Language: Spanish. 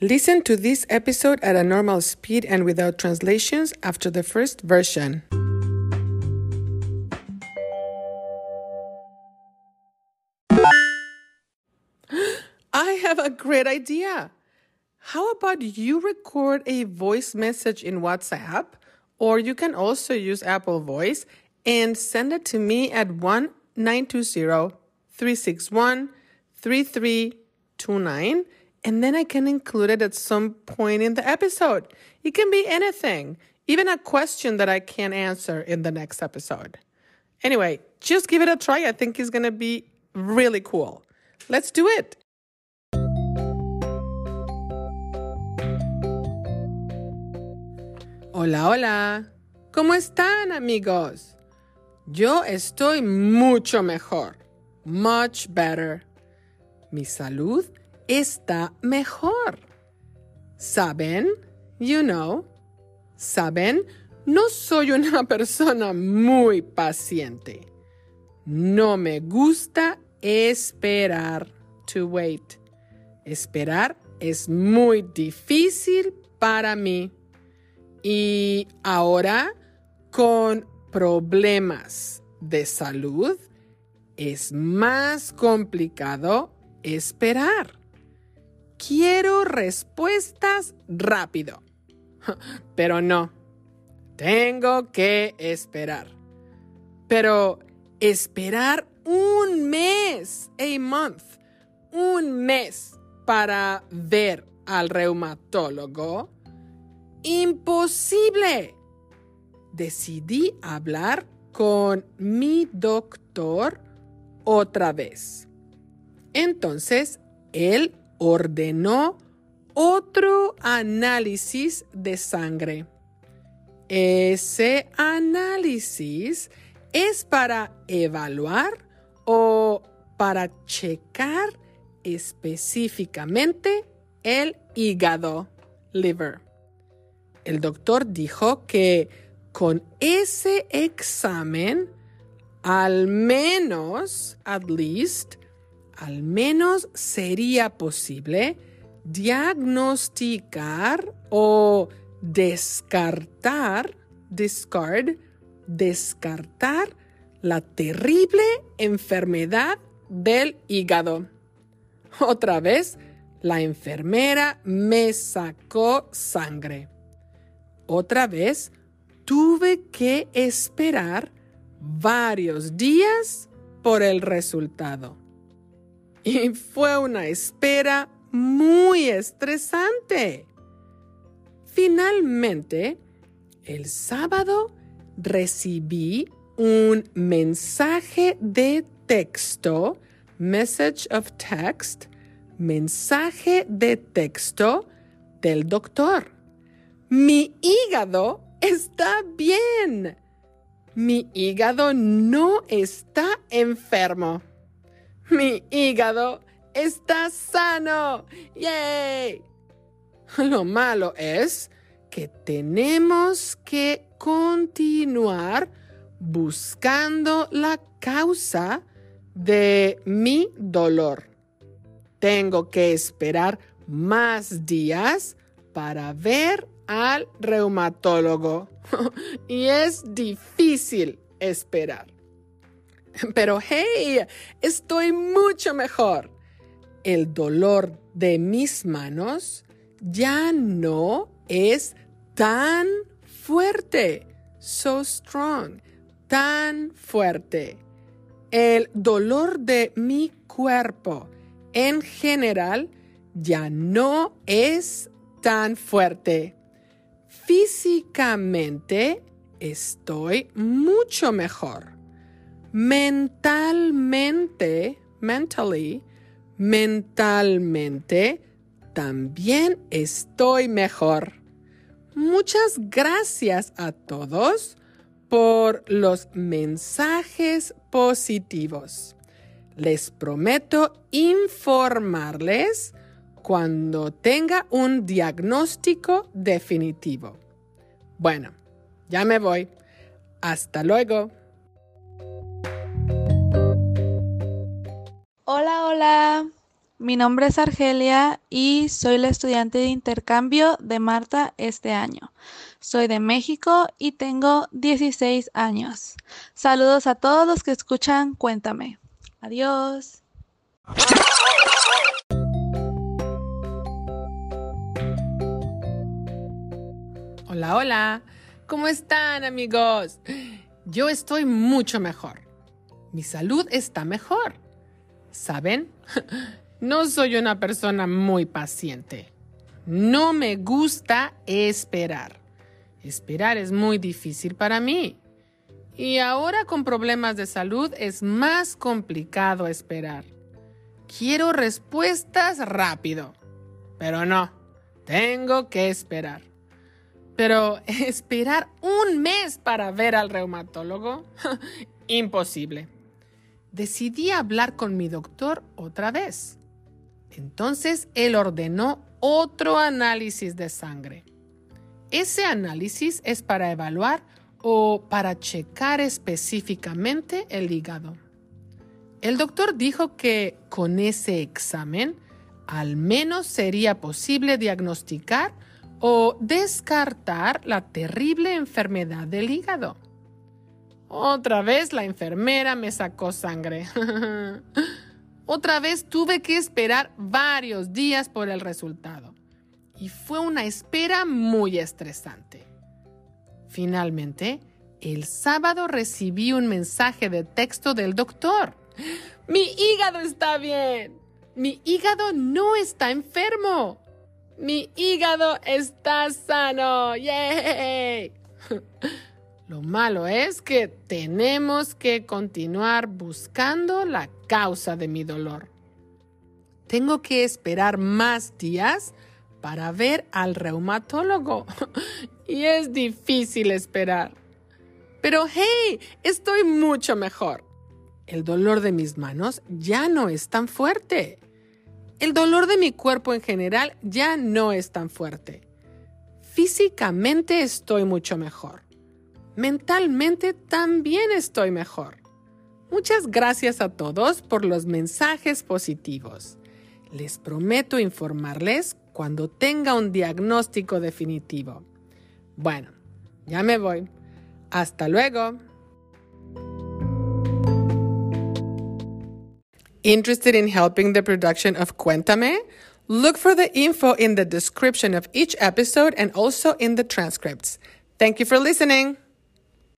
Listen to this episode at a normal speed and without translations after the first version. I have a great idea. How about you record a voice message in WhatsApp, or you can also use Apple Voice and send it to me at 1 920 361 3329, and then I can include it at some point in the episode. It can be anything, even a question that I can't answer in the next episode. Anyway, just give it a try. I think it's going to be really cool. Let's do it. Hola, hola. ¿Cómo están, amigos? Yo estoy mucho mejor. Much better. Mi salud está mejor. ¿Saben? You know. ¿Saben? No soy una persona muy paciente. No me gusta esperar. To wait. Esperar es muy difícil para mí. Y ahora, con problemas de salud, es más complicado esperar. Quiero respuestas rápido. Pero no, tengo que esperar. Pero esperar un mes, a month, un mes para ver al reumatólogo Imposible. Decidí hablar con mi doctor otra vez. Entonces, él ordenó otro análisis de sangre. Ese análisis es para evaluar o para checar específicamente el hígado, liver el doctor dijo que con ese examen, al menos, at least, al menos sería posible diagnosticar o descartar, discard, descartar la terrible enfermedad del hígado. Otra vez, la enfermera me sacó sangre. Otra vez, tuve que esperar varios días por el resultado. Y fue una espera muy estresante. Finalmente, el sábado recibí un mensaje de texto, message of text, mensaje de texto del doctor. Mi hígado está bien. Mi hígado no está enfermo. Mi hígado está sano. ¡Yay! Lo malo es que tenemos que continuar buscando la causa de mi dolor. Tengo que esperar más días para ver al reumatólogo y es difícil esperar. Pero hey, estoy mucho mejor. El dolor de mis manos ya no es tan fuerte. So strong. Tan fuerte. El dolor de mi cuerpo en general ya no es tan fuerte físicamente estoy mucho mejor. Mentalmente, mentally, mentalmente también estoy mejor. Muchas gracias a todos por los mensajes positivos. Les prometo informarles cuando tenga un diagnóstico definitivo. Bueno, ya me voy. Hasta luego. Hola. mi nombre es Argelia y soy la estudiante de intercambio de Marta este año. Soy de México y tengo 16 años. Saludos a todos los que escuchan Cuéntame. Adiós. Hola, hola. ¿Cómo están amigos? Yo estoy mucho mejor. Mi salud está mejor. ¿Saben? No soy una persona muy paciente. No me gusta esperar. Esperar es muy difícil para mí. Y ahora con problemas de salud es más complicado esperar. Quiero respuestas rápido. Pero no, tengo que esperar. Pero esperar un mes para ver al reumatólogo, imposible. Decidí hablar con mi doctor otra vez. Entonces él ordenó otro análisis de sangre. Ese análisis es para evaluar o para checar específicamente el hígado. El doctor dijo que con ese examen al menos sería posible diagnosticar o descartar la terrible enfermedad del hígado. Otra vez la enfermera me sacó sangre. Otra vez tuve que esperar varios días por el resultado. Y fue una espera muy estresante. Finalmente, el sábado recibí un mensaje de texto del doctor. Mi hígado está bien. Mi hígado no está enfermo. Mi hígado está sano. ¡Yay! Lo malo es que tenemos que continuar buscando la causa de mi dolor. Tengo que esperar más días para ver al reumatólogo y es difícil esperar. Pero hey, estoy mucho mejor. El dolor de mis manos ya no es tan fuerte. El dolor de mi cuerpo en general ya no es tan fuerte. Físicamente estoy mucho mejor mentalmente también estoy mejor. Muchas gracias a todos por los mensajes positivos. Les prometo informarles cuando tenga un diagnóstico definitivo. Bueno, ya me voy. Hasta luego. Interested in helping the production of Cuéntame? Look for the info in the description of each episode and also in the transcripts. Thank you for listening.